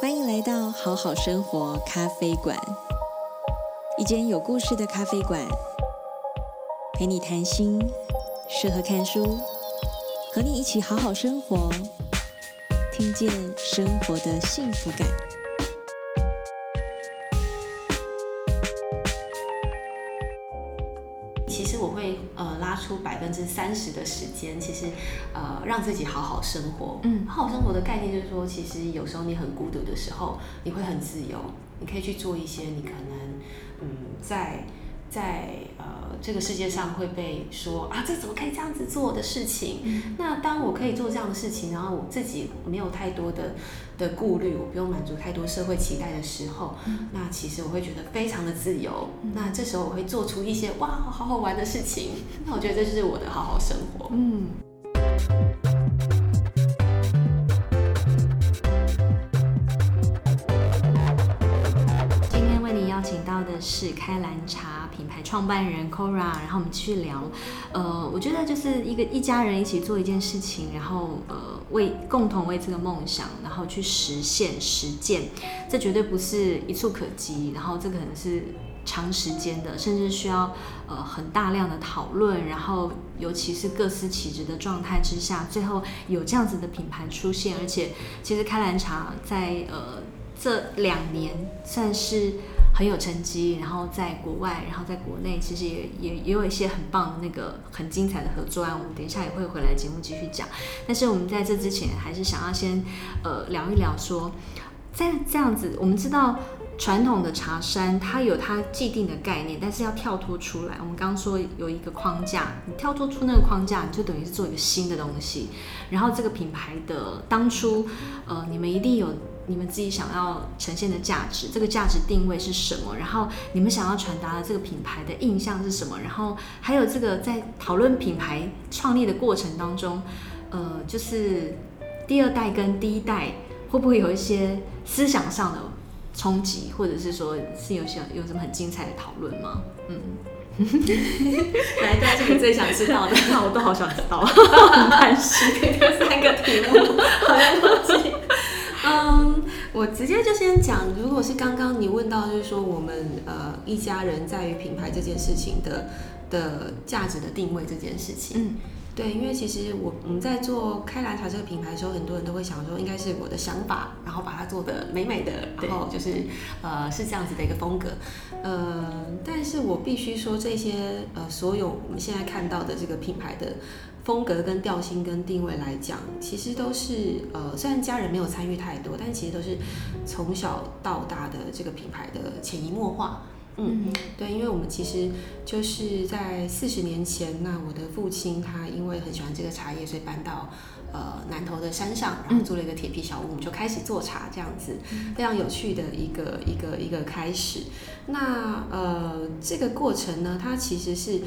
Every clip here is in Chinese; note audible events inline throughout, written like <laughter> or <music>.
欢迎来到好好生活咖啡馆，一间有故事的咖啡馆，陪你谈心，适合看书，和你一起好好生活，听见生活的幸福感。出百分之三十的时间，其实呃让自己好好生活。嗯，好好生活的概念就是说，其实有时候你很孤独的时候，你会很自由，你可以去做一些你可能嗯在。在呃这个世界上会被说啊，这怎么可以这样子做的事情？嗯、那当我可以做这样的事情，然后我自己没有太多的的顾虑，我不用满足太多社会期待的时候，嗯、那其实我会觉得非常的自由。嗯、那这时候我会做出一些哇好好玩的事情。那我觉得这就是我的好好生活。嗯。是开兰茶品牌创办人 Cora，然后我们继续聊。呃，我觉得就是一个一家人一起做一件事情，然后呃为共同为这个梦想，然后去实现实践，这绝对不是一蹴可及，然后这可能是长时间的，甚至需要呃很大量的讨论，然后尤其是各司其职的状态之下，最后有这样子的品牌出现，而且其实开兰茶在呃这两年算是。很有成绩，然后在国外，然后在国内，其实也也也有一些很棒的那个很精彩的合作案。我们等一下也会回来节目继续讲。但是我们在这之前，还是想要先呃聊一聊说，在这样子，我们知道传统的茶山它有它既定的概念，但是要跳脱出来。我们刚刚说有一个框架，你跳脱出那个框架，你就等于是做一个新的东西。然后这个品牌的当初，呃，你们一定有。你们自己想要呈现的价值，这个价值定位是什么？然后你们想要传达的这个品牌的印象是什么？然后还有这个在讨论品牌创立的过程当中，呃，就是第二代跟第一代会不会有一些思想上的冲击，或者是说是有些有什么很精彩的讨论吗？嗯，<laughs> 来，大家是你最想知道的，那 <laughs> 我都好想知道，很开心，<laughs> 这三个题目好像忘记。嗯，我直接就先讲，如果是刚刚你问到，就是说我们呃一家人在于品牌这件事情的的价值的定位这件事情，对，因为其实我我们在做开兰茶这个品牌的时候，很多人都会想说，应该是我的想法，然后把它做得美美的，然后就是呃是这样子的一个风格，呃，但是我必须说这些呃所有我们现在看到的这个品牌的。风格跟调性跟定位来讲，其实都是呃，虽然家人没有参与太多，但其实都是从小到大的这个品牌的潜移默化。嗯，嗯对，因为我们其实就是在四十年前，那我的父亲他因为很喜欢这个茶叶，所以搬到呃南头的山上，然后做了一个铁皮小屋，我们就开始做茶，这样子非常有趣的一个一个一个开始。那呃，这个过程呢，它其实是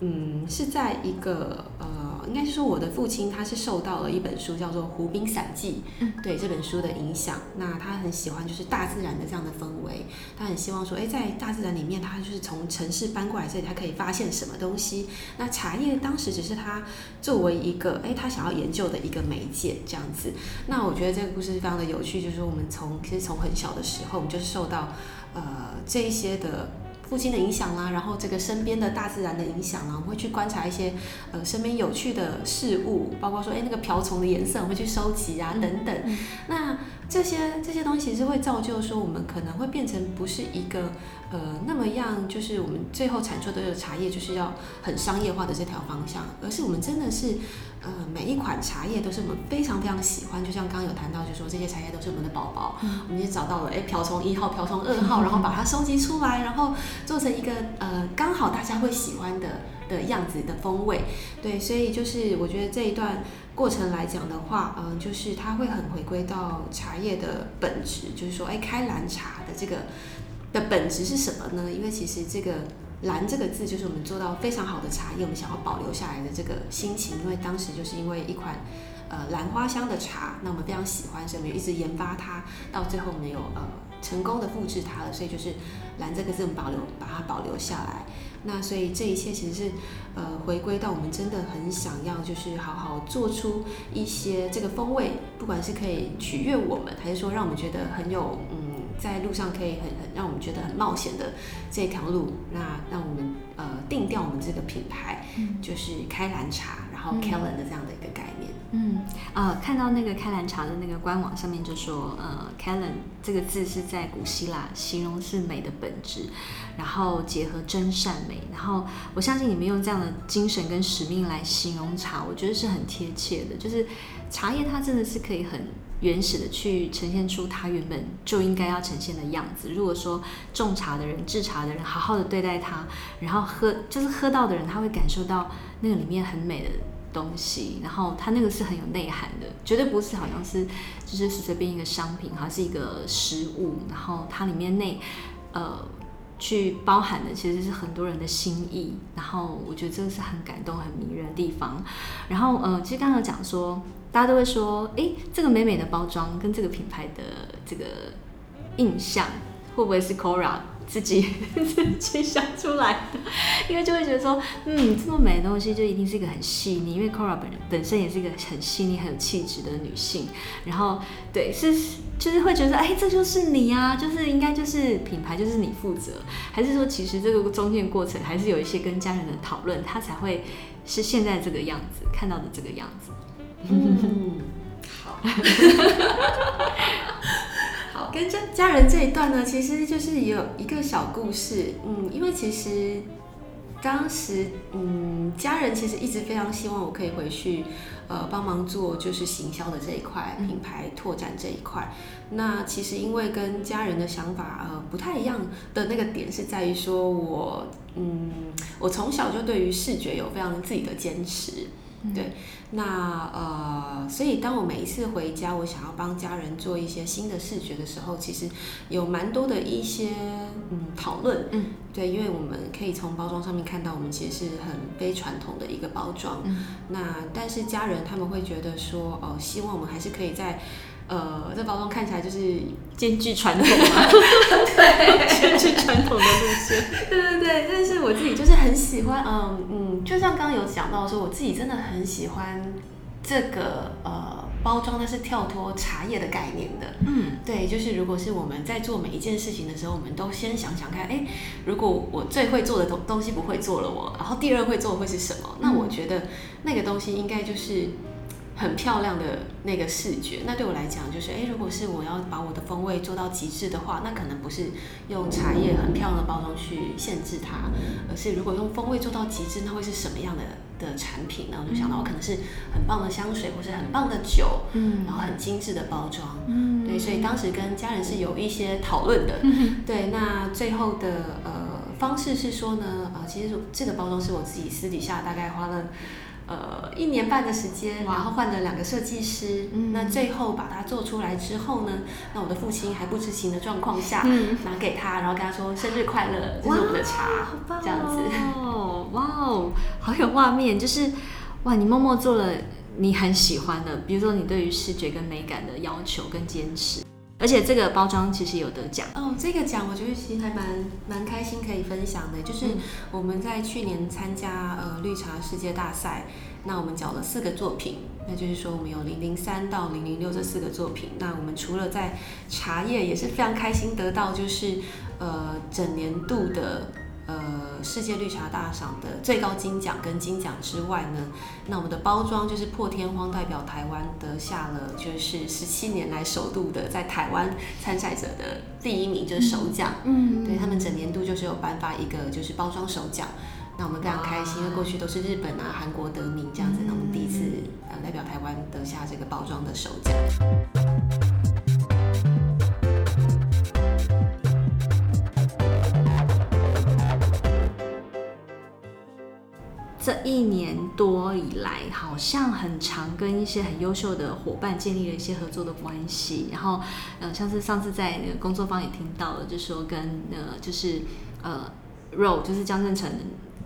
嗯是在一个呃。应该是说，我的父亲他是受到了一本书叫做《湖滨散记》，嗯对这本书的影响。那他很喜欢就是大自然的这样的氛围，他很希望说，哎，在大自然里面，他就是从城市搬过来这里，他可以发现什么东西。那茶叶当时只是他作为一个，哎，他想要研究的一个媒介这样子。那我觉得这个故事非常的有趣，就是我们从其实从很小的时候，我们就是受到呃这一些的。父亲的影响啦，然后这个身边的大自然的影响啦，我们会去观察一些呃身边有趣的事物，包括说哎那个瓢虫的颜色，我们会去收集啊等等。嗯、那这些这些东西是会造就说我们可能会变成不是一个呃那么样，就是我们最后产出的茶叶就是要很商业化的这条方向，而是我们真的是。呃，每一款茶叶都是我们非常非常喜欢，就像刚刚有谈到，就说这些茶叶都是我们的宝宝，嗯、我们也找到了，哎，瓢虫一号、瓢虫二号，然后把它收集出来，然后做成一个呃刚好大家会喜欢的的样子的风味。对，所以就是我觉得这一段过程来讲的话，嗯、呃，就是它会很回归到茶叶的本质，就是说，哎，开兰茶的这个的本质是什么呢？因为其实这个。兰这个字就是我们做到非常好的茶叶，我们想要保留下来的这个心情。因为当时就是因为一款呃兰花香的茶，那我们非常喜欢，所以我们一直研发它，到最后我们有呃成功的复制它了。所以就是兰这个字我们保留，把它保留下来。那所以这一切其实是呃回归到我们真的很想要，就是好好做出一些这个风味，不管是可以取悦我们，还是说让我们觉得很有，在路上可以很很让我们觉得很冒险的这条路，那让我们呃定调我们这个品牌，嗯、就是开兰茶，然后 Kellen 的这样的一个概念。嗯，呃，看到那个开兰茶的那个官网上面就说，呃，Kellen 这个字是在古希腊形容是美的本质，然后结合真善美，然后我相信你们用这样的精神跟使命来形容茶，我觉得是很贴切的。就是茶叶它真的是可以很原始的去呈现出它原本就应该要呈现的样子。如果说种茶的人、制茶的人好好的对待它，然后喝就是喝到的人，他会感受到那个里面很美的。东西，然后它那个是很有内涵的，绝对不是好像是就是随随便一个商品，它是一个食物，然后它里面内呃去包含的其实是很多人的心意，然后我觉得这个是很感动、很迷人的地方。然后呃，其实刚刚讲说，大家都会说，诶，这个美美的包装跟这个品牌的这个印象会不会是 Cora？自己 <laughs> 自己想出来的，因为就会觉得说，嗯，这么美的东西就一定是一个很细腻，因为 Cora 本人本身也是一个很细腻、很有气质的女性。然后，对，是就是会觉得，哎，这就是你啊，就是应该就是品牌就是你负责，还是说其实这个中间过程还是有一些跟家人的讨论，他才会是现在这个样子，看到的这个样子。嗯，好。跟家家人这一段呢，其实就是有一个小故事。嗯，因为其实当时，嗯，家人其实一直非常希望我可以回去，呃，帮忙做就是行销的这一块，品牌拓展这一块。那其实因为跟家人的想法呃不太一样的那个点是在于说我，嗯，我从小就对于视觉有非常自己的坚持。对，那呃，所以当我每一次回家，我想要帮家人做一些新的视觉的时候，其实有蛮多的一些嗯讨论，嗯，对，因为我们可以从包装上面看到，我们其实是很非传统的一个包装，嗯，那但是家人他们会觉得说，哦，希望我们还是可以在。呃，这包装看起来就是兼具传统嘛，<laughs> 对，兼具传统的路线。对对对，但是我自己就是很喜欢，嗯嗯，就像刚刚有讲到说，我自己真的很喜欢这个呃包装，它是跳脱茶叶的概念的。嗯，对，就是如果是我们在做每一件事情的时候，我们都先想想看，哎，如果我最会做的东东西不会做了我，我然后第二会做的会是什么？那我觉得那个东西应该就是。很漂亮的那个视觉，那对我来讲就是，诶，如果是我要把我的风味做到极致的话，那可能不是用茶叶很漂亮的包装去限制它，而是如果用风味做到极致，那会是什么样的的产品呢？我就想到我可能是很棒的香水，或是很棒的酒，嗯，然后很精致的包装，嗯，对，所以当时跟家人是有一些讨论的，<laughs> 对，那最后的呃方式是说呢，呃，其实这个包装是我自己私底下大概花了。呃，一年半的时间，然后换了两个设计师，嗯，那最后把它做出来之后呢，那我的父亲还不知情的状况下，嗯，拿给他，然后跟他说生日快乐，这是我们的茶，好棒哦，这样子，哇哦，好有画面，就是哇，你默默做了你很喜欢的，比如说你对于视觉跟美感的要求跟坚持。而且这个包装其实有得奖。哦，这个奖我觉得其实还蛮蛮开心可以分享的，就是我们在去年参加呃绿茶世界大赛，那我们缴了四个作品，那就是说我们有零零三到零零六这四个作品，那我们除了在茶叶也是非常开心得到就是呃整年度的。呃，世界绿茶大赏的最高金奖跟金奖之外呢，那我们的包装就是破天荒代表台湾得下了就是十七年来首度的在台湾参赛者的第一名，就是首奖。嗯，对他们整年度就是有颁发一个就是包装首奖，那我们非常开心，因为过去都是日本啊、韩国得名这样子，那我们第一次呃代表台湾得下这个包装的首奖。这一年多以来，好像很常跟一些很优秀的伙伴建立了一些合作的关系。然后，呃，像是上次在那个工作坊也听到了，就说跟呃，就是呃，Ro 就是江振诚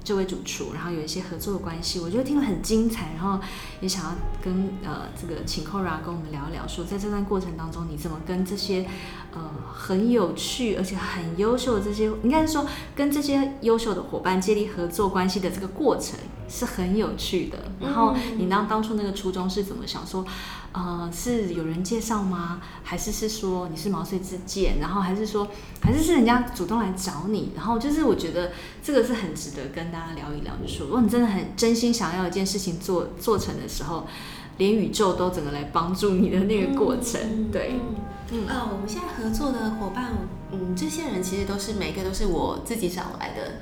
这位主厨，然后有一些合作的关系，我觉得听了很精彩，然后也想要跟呃这个请 Cora 跟我们聊一聊，说在这段过程当中，你怎么跟这些呃很有趣而且很优秀的这些，应该是说跟这些优秀的伙伴建立合作关系的这个过程是很有趣的。然后你当当初那个初衷是怎么想说？呃，是有人介绍吗？还是是说你是毛遂自荐？然后还是说，还是是人家主动来找你？然后就是我觉得这个是很值得跟大家聊一聊，就是说，如果你真的很真心想要一件事情做做成的时候，连宇宙都整个来帮助你的那个过程。嗯、对，嗯，啊、呃，我们现在合作的伙伴，嗯，这些人其实都是每个都是我自己找来的。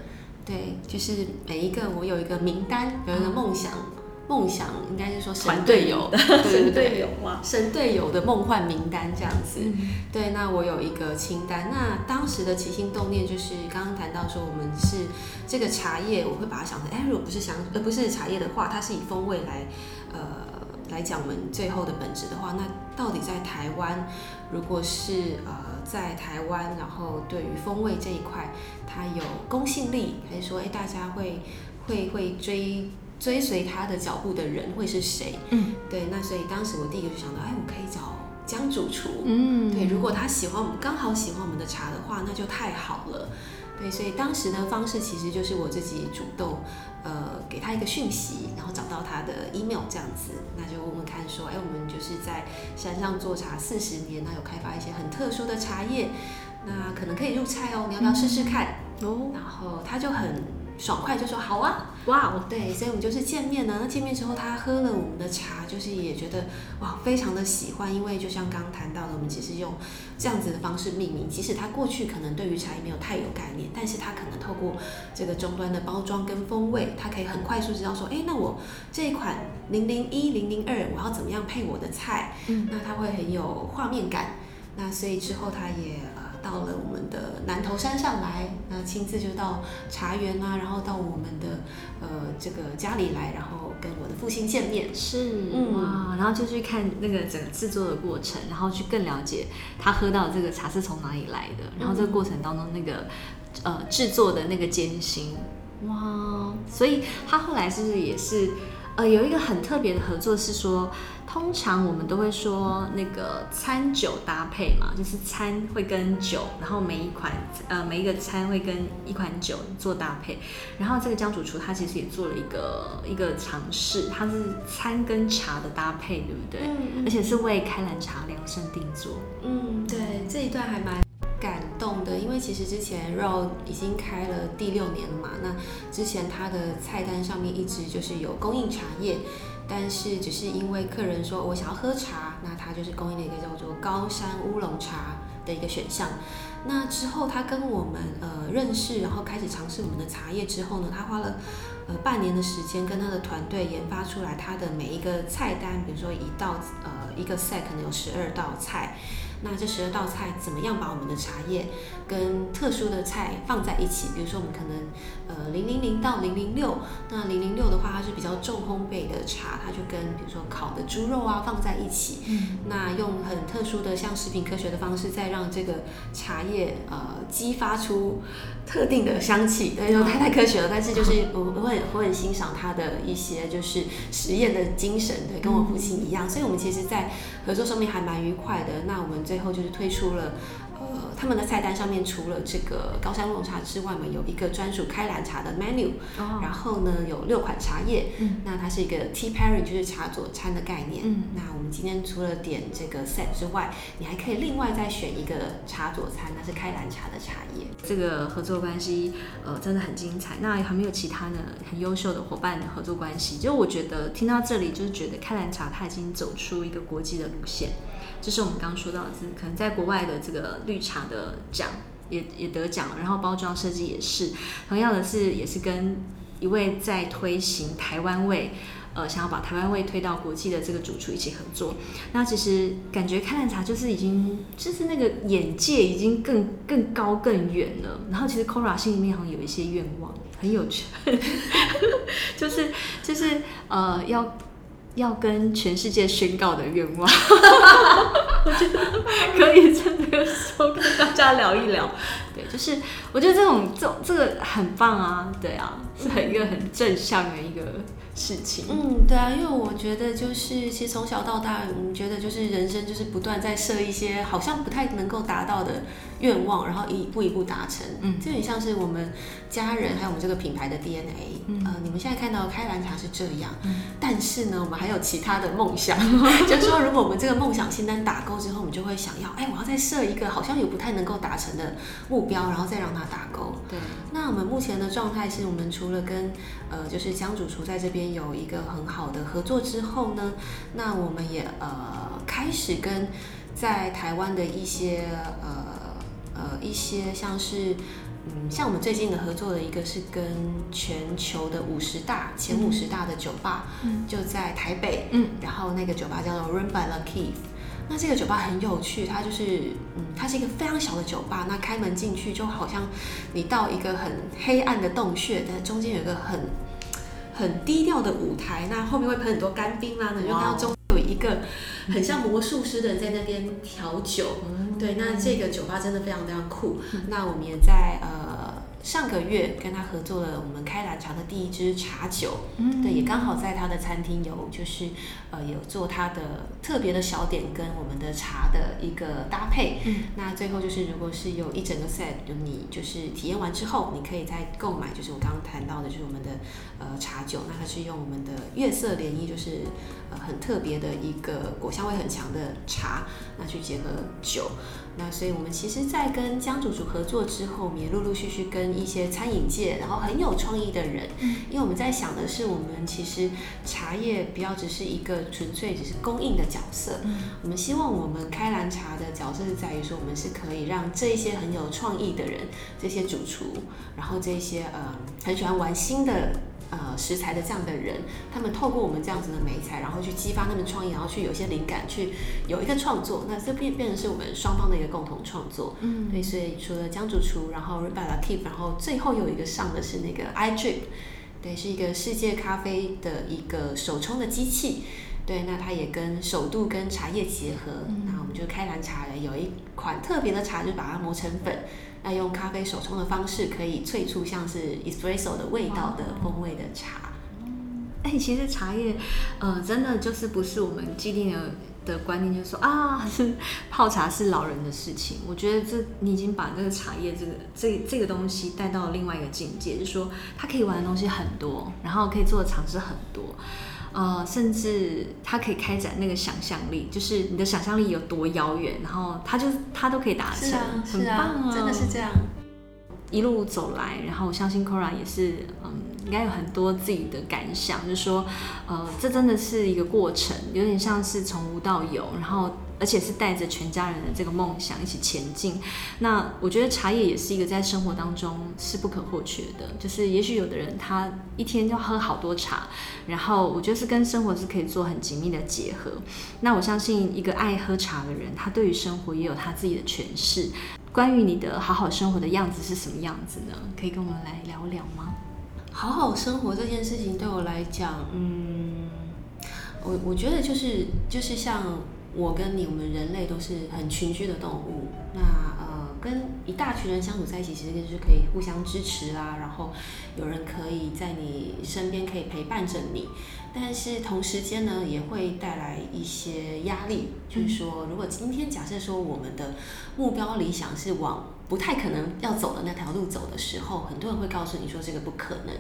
对，就是每一个我有一个名单，有一个梦想。嗯梦想应该是说神队友，神队友嘛，神队友的梦幻名单这样子。嗯、对，那我有一个清单。那当时的起心动念就是刚刚谈到说，我们是这个茶叶，我会把它想成，哎，如果不是想，呃不是茶叶的话，它是以风味来，呃，来讲我们最后的本质的话，那到底在台湾，如果是呃，在台湾，然后对于风味这一块，它有公信力，还是说，哎，大家会会会追？追随他的脚步的人会是谁？嗯，对，那所以当时我第一个就想到，哎，我可以找江主厨。嗯，对，如果他喜欢我们，刚好喜欢我们的茶的话，那就太好了。对，所以当时的方式其实就是我自己主动，呃，给他一个讯息，然后找到他的 email 这样子，那就问问看说，哎，我们就是在山上做茶四十年，那有开发一些很特殊的茶叶，那可能可以入菜哦，你要不要试试看？哦，然后他就很爽快就说好啊。哇哦，对，所以我们就是见面呢。那见面之后，他喝了我们的茶，就是也觉得哇，非常的喜欢。因为就像刚刚谈到的，我们其实用这样子的方式命名，即使他过去可能对于茶叶没有太有概念，但是他可能透过这个终端的包装跟风味，他可以很快速知道说，哎，那我这一款零零一零零二，我要怎么样配我的菜？嗯，那他会很有画面感。那所以之后他也。到了我们的南头山上来，那亲自就到茶园啊，然后到我们的呃这个家里来，然后跟我的父亲见面。是，嗯、哇，然后就去看那个整个制作的过程，然后去更了解他喝到这个茶是从哪里来的，然后这个过程当中那个呃制作的那个艰辛，哇，所以他后来是不是也是呃有一个很特别的合作是说。通常我们都会说那个餐酒搭配嘛，就是餐会跟酒，然后每一款呃每一个餐会跟一款酒做搭配。然后这个江主厨他其实也做了一个一个尝试，他是餐跟茶的搭配，对不对？嗯嗯。而且是为开兰茶量身定做。嗯，对，这一段还蛮感动的，因为其实之前 Ro 已经开了第六年了嘛，那之前他的菜单上面一直就是有供应茶叶。但是只是因为客人说我想要喝茶，那他就是供应了一个叫做高山乌龙茶的一个选项。那之后他跟我们呃认识，然后开始尝试我们的茶叶之后呢，他花了呃半年的时间跟他的团队研发出来他的每一个菜单，比如说一道呃一个 set 可能有十二道菜。那这十二道菜怎么样把我们的茶叶跟特殊的菜放在一起？比如说我们可能呃零零零到零零六，那零零六的话它是比较重烘焙的茶，它就跟比如说烤的猪肉啊放在一起。嗯。那用很特殊的像食品科学的方式，再让这个茶叶呃激发出特定的香气。哎呦太太科学了，但是就是 <laughs> 我我很我很欣赏他的一些就是实验的精神，对，跟我父亲一样。所以我们其实在合作上面还蛮愉快的。那我们。最后就是推出了，呃，他们的菜单上面除了这个高山乌龙茶之外嘛，有一个专属开兰茶的 menu，哦，然后呢有六款茶叶，嗯，那它是一个 tea pairing，就是茶佐餐的概念。嗯，那我们今天除了点这个 set 之外，你还可以另外再选一个茶佐餐，那是开兰茶的茶叶。这个合作关系，呃，真的很精彩。那还没有其他的很优秀的伙伴的合作关系？就我觉得听到这里，就是觉得开兰茶它已经走出一个国际的路线。就是我们刚刚说到的，是可能在国外的这个绿茶的奖也也得奖了，然后包装设计也是，同样的是也是跟一位在推行台湾味，呃，想要把台湾味推到国际的这个主厨一起合作。那其实感觉开兰茶就是已经就是那个眼界已经更更高更远了。然后其实 Cora 心里面好像有一些愿望，很有趣，<laughs> 就是就是呃要。要跟全世界宣告的愿望，<laughs> 我觉得可以在这个时候跟大家聊一聊。对，就是我觉得这种这种这个很棒啊，对啊，是很一个很正向的一个事情。嗯，对啊，因为我觉得就是其实从小到大，你觉得就是人生就是不断在设一些好像不太能够达到的愿望，然后一步一步达成。嗯，这很像是我们家人还有我们这个品牌的 DNA。嗯，呃，你们现在看到开兰茶是这样，嗯，但是呢，我们还有其他的梦想，<laughs> 就是说如果我们这个梦想清单打勾之后，我们就会想要，哎，我要再设一个好像也不太能够达成的目标，然后再让它打勾。对，那我们目前的状态是我们除了跟呃，就是江主厨在这边有一个很好的合作之后呢，那我们也呃开始跟在台湾的一些呃呃一些像是嗯，像我们最近的合作的一个是跟全球的五十大前五十大的酒吧，嗯，就在台北，嗯，然后那个酒吧叫做 Run by Lakeith。那这个酒吧很有趣，它就是，嗯，它是一个非常小的酒吧。那开门进去就好像你到一个很黑暗的洞穴，但中间有一个很很低调的舞台。那后面会喷很多干冰啦，那你就看到中一个很像魔术师的人在那边调酒。嗯、对，那这个酒吧真的非常非常酷。嗯、那我们也在呃。上个月跟他合作了我们开兰茶的第一支茶酒，嗯，对，也刚好在他的餐厅有就是呃有做他的特别的小点跟我们的茶的一个搭配，嗯，那最后就是如果是有一整个 set，就你就是体验完之后，你可以再购买，就是我刚刚谈到的，就是我们的呃茶酒，那它是用我们的月色涟漪，就是呃很特别的一个果香味很强的茶，那去结合酒。那所以，我们其实，在跟江主厨合作之后，我们也陆陆续续跟一些餐饮界，然后很有创意的人，嗯，因为我们在想的是，我们其实茶叶不要只是一个纯粹只是供应的角色，嗯，我们希望我们开兰茶的角色是在于说，我们是可以让这一些很有创意的人，这些主厨，然后这些呃很喜欢玩新的。呃，食材的这样的人，他们透过我们这样子的媒材，然后去激发他们创意，然后去有些灵感，去有一个创作，那这变变成是我们双方的一个共同创作。嗯，对，所以除了江主厨，然后 by Lakeith，然后最后有一个上的是那个 iDrip，对，是一个世界咖啡的一个手冲的机器。对，那它也跟首度跟茶叶结合，嗯、那我们就开蓝茶了有一款特别的茶，就把它磨成粉。那用咖啡手冲的方式，可以萃出像是 espresso 的味道的风味的茶。哎、其实茶叶，呃，真的就是不是我们既定的的观念，就说啊，<laughs> 是泡茶是老人的事情。我觉得这你已经把这个茶叶这个这这个东西带到了另外一个境界，就是说它可以玩的东西很多，然后可以做的尝试很多。呃，甚至他可以开展那个想象力，就是你的想象力有多遥远，然后他就他都可以达成，啊啊、很棒啊，真的是这样。一路走来，然后我相信 Cora 也是，嗯，应该有很多自己的感想，就是说，呃，这真的是一个过程，有点像是从无到有，然后。而且是带着全家人的这个梦想一起前进。那我觉得茶叶也是一个在生活当中是不可或缺的。就是也许有的人他一天要喝好多茶，然后我觉得是跟生活是可以做很紧密的结合。那我相信一个爱喝茶的人，他对于生活也有他自己的诠释。关于你的好好生活的样子是什么样子呢？可以跟我们来聊聊吗？好好生活这件事情对我来讲，嗯，我我觉得就是就是像。我跟你，我们人类都是很群居的动物。那呃，跟一大群人相处在一起，其实就是可以互相支持啊。然后有人可以在你身边，可以陪伴着你。但是同时间呢，也会带来一些压力。就是说，如果今天假设说我们的目标理想是往不太可能要走的那条路走的时候，很多人会告诉你说这个不可能。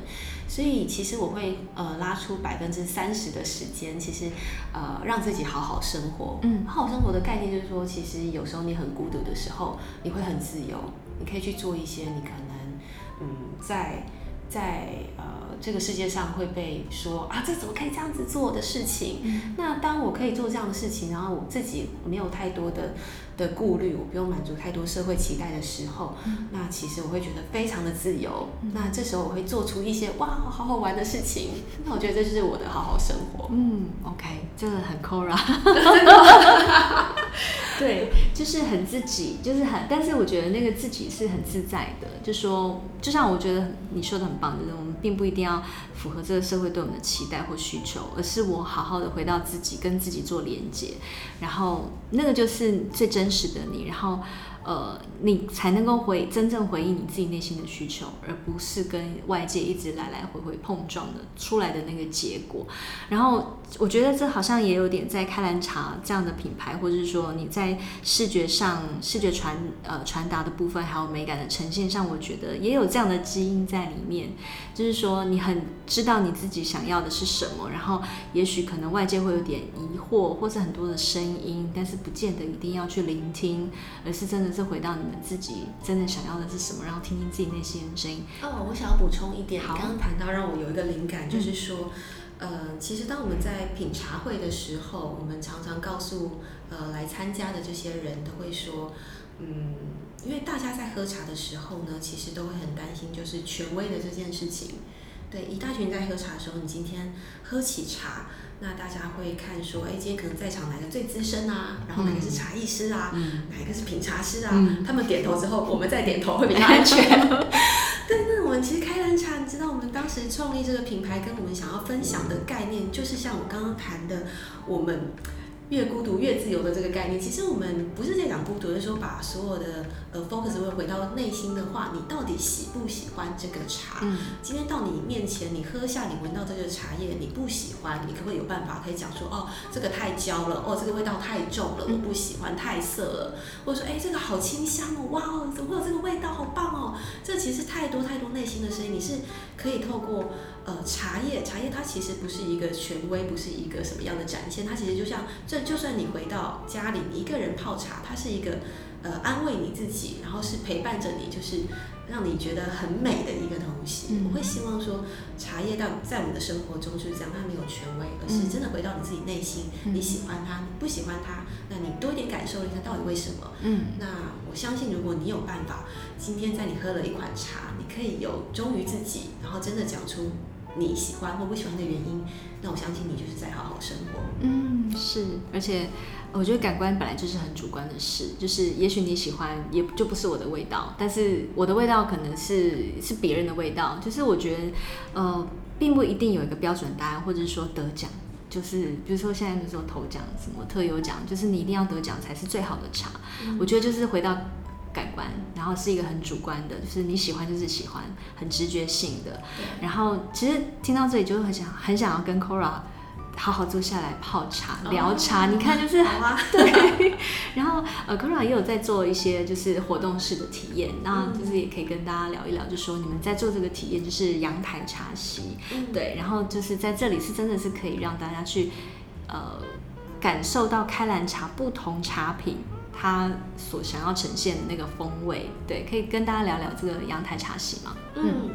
所以其实我会呃拉出百分之三十的时间，其实呃让自己好好生活。嗯，好好生活的概念就是说，其实有时候你很孤独的时候，你会很自由，你可以去做一些你可能嗯在。在呃这个世界上会被说啊，这怎么可以这样子做的事情？嗯、那当我可以做这样的事情，然后我自己没有太多的的顾虑，我不用满足太多社会期待的时候，嗯、那其实我会觉得非常的自由。嗯、那这时候我会做出一些哇好好玩的事情。那我觉得这就是我的好好生活。嗯，OK，真的很 Cora。<laughs> 对，是很自己，就是很，但是我觉得那个自己是很自在的。就说，就像我觉得你说的很棒，就是我们并不一定要符合这个社会对我们的期待或需求，而是我好好的回到自己，跟自己做连接，然后那个就是最真实的你。然后，呃，你才能够回真正回应你自己内心的需求，而不是跟外界一直来来回回碰撞的出来的那个结果。然后我觉得这好像也有点在开兰茶这样的品牌，或者是说你在视觉上视觉传呃传达的部分，还有美感的呈现上，我觉得也有这样的基因在里面。就是说你很知道你自己想要的是什么，然后也许可能外界会有点疑惑，或是很多的声音，但是不见得一定要去聆听，而是真的。是回到你们自己真的想要的是什么，然后听听自己内心的声音。哦，我想要补充一点，刚刚谈到让我有一个灵感，嗯、就是说，呃，其实当我们在品茶会的时候，我们常常告诉呃来参加的这些人都会说，嗯，因为大家在喝茶的时候呢，其实都会很担心，就是权威的这件事情。对，一大群人在喝茶的时候，你今天喝起茶。那大家会看说，哎，今天可能在场哪个最资深啊？然后哪个是茶艺师啊？嗯、哪一个是品茶师啊？嗯、他们点头之后，我们再点头会比较安全。<laughs> 对，那我们其实开兰茶，你知道我们当时创立这个品牌，跟我们想要分享的概念，就是像我刚刚谈的，我们。越孤独越自由的这个概念，其实我们不是在讲孤独，就是说把所有的呃 focus 会回到内心的话，你到底喜不喜欢这个茶？嗯，今天到你面前，你喝下，你闻到这个茶叶，你不喜欢，你可不可以有办法可以讲说，哦，这个太焦了，哦，这个味道太重了，我不喜欢，太涩了，或者说，哎，这个好清香哦，哇哦，怎么会有这个味道，好棒哦，这其实太多太多内心的声音，你是可以透过。呃，茶叶，茶叶它其实不是一个权威，不是一个什么样的展现，它其实就像，这就算你回到家里，你一个人泡茶，它是一个呃安慰你自己，然后是陪伴着你，就是让你觉得很美的一个东西。嗯、我会希望说，茶叶到在我们的生活中就是这样，它没有权威，而是真的回到你自己内心，嗯、你喜欢它，你不喜欢它，那你多一点感受一下到底为什么？嗯，那我相信如果你有办法，今天在你喝了一款茶，你可以有忠于自己，然后真的讲出。你喜欢或不喜欢的原因，那我相信你就是在好好生活。嗯，是，而且我觉得感官本来就是很主观的事，就是也许你喜欢，也就不是我的味道，但是我的味道可能是是别人的味道。就是我觉得，呃，并不一定有一个标准答案，或者是说得奖，就是比如说现在的时候头奖什么特优奖，就是你一定要得奖才是最好的茶。我觉得就是回到。感官，然后是一个很主观的，就是你喜欢就是喜欢，很直觉性的。然后其实听到这里就很想很想要跟 Cora 好好坐下来泡茶、哦、聊茶。你看就是啊，<laughs> 对。然后呃，Cora 也有在做一些就是活动式的体验，那就是也可以跟大家聊一聊，就说你们在做这个体验就是阳台茶席，嗯、对。然后就是在这里是真的是可以让大家去呃感受到开兰茶不同茶品。他所想要呈现的那个风味，对，可以跟大家聊聊这个阳台茶席吗？嗯，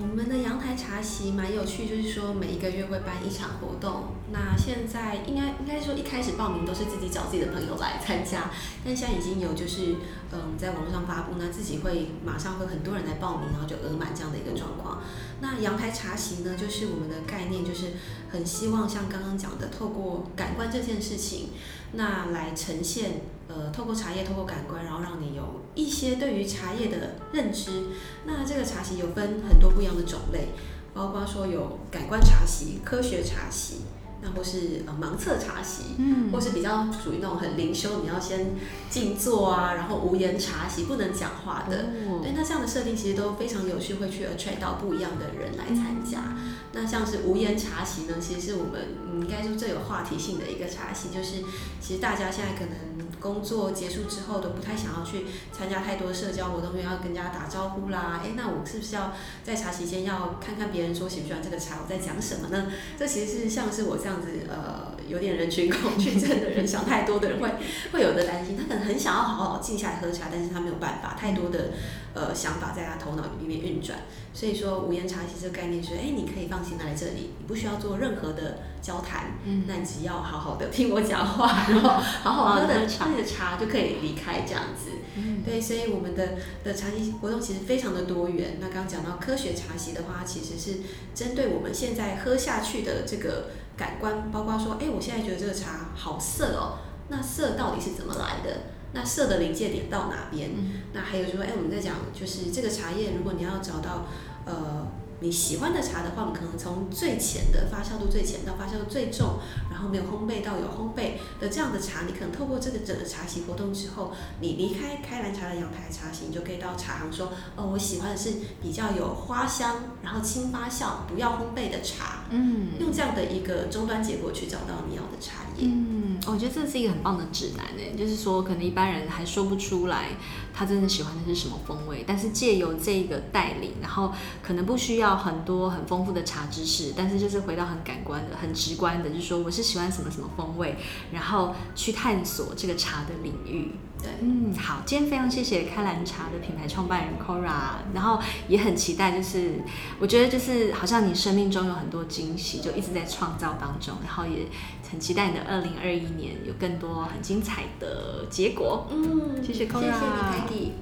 我们的阳台茶席蛮有趣，就是说每一个月会办一场活动。那现在应该应该说一开始报名都是自己找自己的朋友来参加，但现在已经有就是嗯在网络上发布，那自己会马上会很多人来报名，然后就额满这样的一个状况。那阳台茶席呢，就是我们的概念，就是很希望像刚刚讲的，透过感官这件事情，那来呈现。呃，透过茶叶，透过感官，然后让你有一些对于茶叶的认知。那这个茶席有分很多不一样的种类，包括说有感官茶席、科学茶席，那或是呃盲测茶席，嗯，或是比较属于那种很灵修，你要先静坐啊，然后无言茶席，不能讲话的。哦、对，那这样的设定其实都非常有趣，会去 attract 到不一样的人来参加。嗯、那像是无言茶席呢，其实是我们应该说最有话题性的一个茶席，就是其实大家现在可能。工作结束之后都不太想要去参加太多社交活动，因为要跟人家打招呼啦。哎，那我是不是要在茶席间要看看别人说喜不喜欢这个茶，我在讲什么呢？这其实是像是我这样子呃有点人群恐惧症的人，想太多的人会 <laughs> 会有的担心。他可能很想要好好静下来喝茶，但是他没有办法，太多的呃想法在他头脑里面运转。所以说无言茶席这个概念是，哎，你可以放心的来这里，你不需要做任何的交谈，嗯，那你只要好好的听我讲话，<laughs> 然后好好喝的茶。的茶就可以离开这样子，嗯、对，所以我们的的茶席活动其实非常的多元。那刚刚讲到科学茶席的话，其实是针对我们现在喝下去的这个感官，包括说，哎，我现在觉得这个茶好涩哦，那涩到底是怎么来的？那涩的临界点到哪边？嗯、那还有就是说，哎，我们在讲就是这个茶叶，如果你要找到呃你喜欢的茶的话，我们可能从最浅的发酵度最浅到发酵度最重，然后没有烘焙到有烘焙的这样的茶，你可能透过这个整个茶席活动之后，你离开开兰茶的阳台茶席，你就可以到茶行说，哦，我喜欢的是比较有花香，然后轻发酵，不要烘焙的茶。嗯，用这样的一个终端结果去找到你要的茶叶。嗯，我觉得这是一个很棒的指南诶，就是说可能一般人还说不出来他真的喜欢的是什么风味，但是借由这个带领，然后可能不需要。很多很丰富的茶知识，但是就是回到很感官的、很直观的，就是说我是喜欢什么什么风味，然后去探索这个茶的领域。对，嗯，好，今天非常谢谢开兰茶的品牌创办人 Cora，然后也很期待，就是我觉得就是好像你生命中有很多惊喜，就一直在创造当中，然后也很期待你的二零二一年有更多很精彩的结果。嗯，谢谢 Cora，谢谢你，凯蒂。